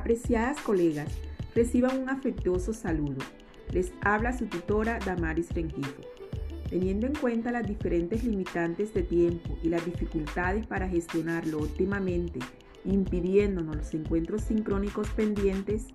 Apreciadas colegas, reciban un afectuoso saludo. Les habla su tutora Damaris Rengifo. Teniendo en cuenta las diferentes limitantes de tiempo y las dificultades para gestionarlo óptimamente, impidiéndonos los encuentros sincrónicos pendientes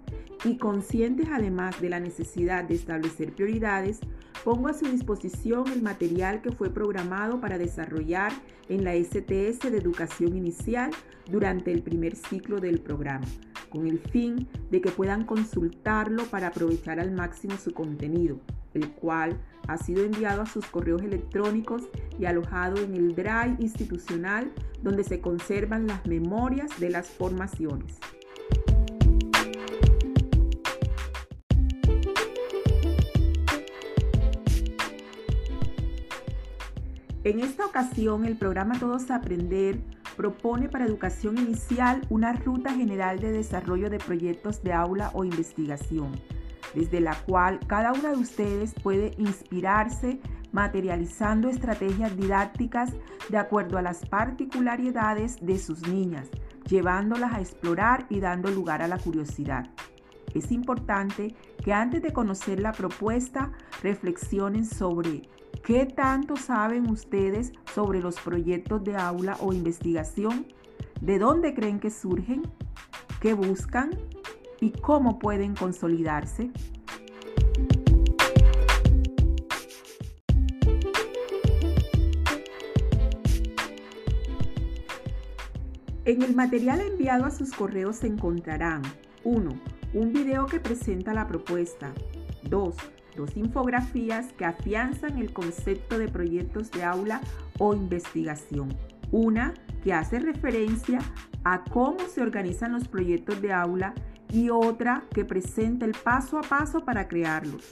y conscientes además de la necesidad de establecer prioridades, pongo a su disposición el material que fue programado para desarrollar en la STS de Educación Inicial durante el primer ciclo del programa, con el fin de que puedan consultarlo para aprovechar al máximo su contenido, el cual ha sido enviado a sus correos electrónicos y alojado en el Drive institucional donde se conservan las memorias de las formaciones. En esta ocasión, el programa Todos Aprender propone para educación inicial una ruta general de desarrollo de proyectos de aula o investigación, desde la cual cada una de ustedes puede inspirarse materializando estrategias didácticas de acuerdo a las particularidades de sus niñas, llevándolas a explorar y dando lugar a la curiosidad. Es importante que antes de conocer la propuesta reflexionen sobre ¿Qué tanto saben ustedes sobre los proyectos de aula o investigación? ¿De dónde creen que surgen? ¿Qué buscan? ¿Y cómo pueden consolidarse? En el material enviado a sus correos se encontrarán 1. Un video que presenta la propuesta. 2 dos infografías que afianzan el concepto de proyectos de aula o investigación. Una que hace referencia a cómo se organizan los proyectos de aula y otra que presenta el paso a paso para crearlos.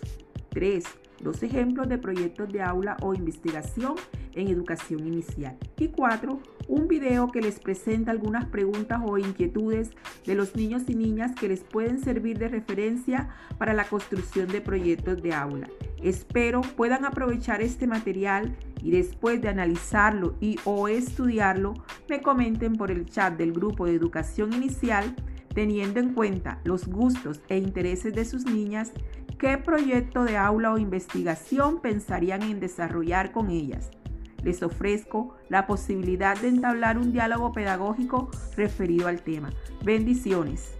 3. Dos ejemplos de proyectos de aula o investigación en educación inicial. Y 4 un video que les presenta algunas preguntas o inquietudes de los niños y niñas que les pueden servir de referencia para la construcción de proyectos de aula. Espero puedan aprovechar este material y después de analizarlo y o estudiarlo, me comenten por el chat del grupo de educación inicial, teniendo en cuenta los gustos e intereses de sus niñas, qué proyecto de aula o investigación pensarían en desarrollar con ellas les ofrezco la posibilidad de entablar un diálogo pedagógico referido al tema. Bendiciones.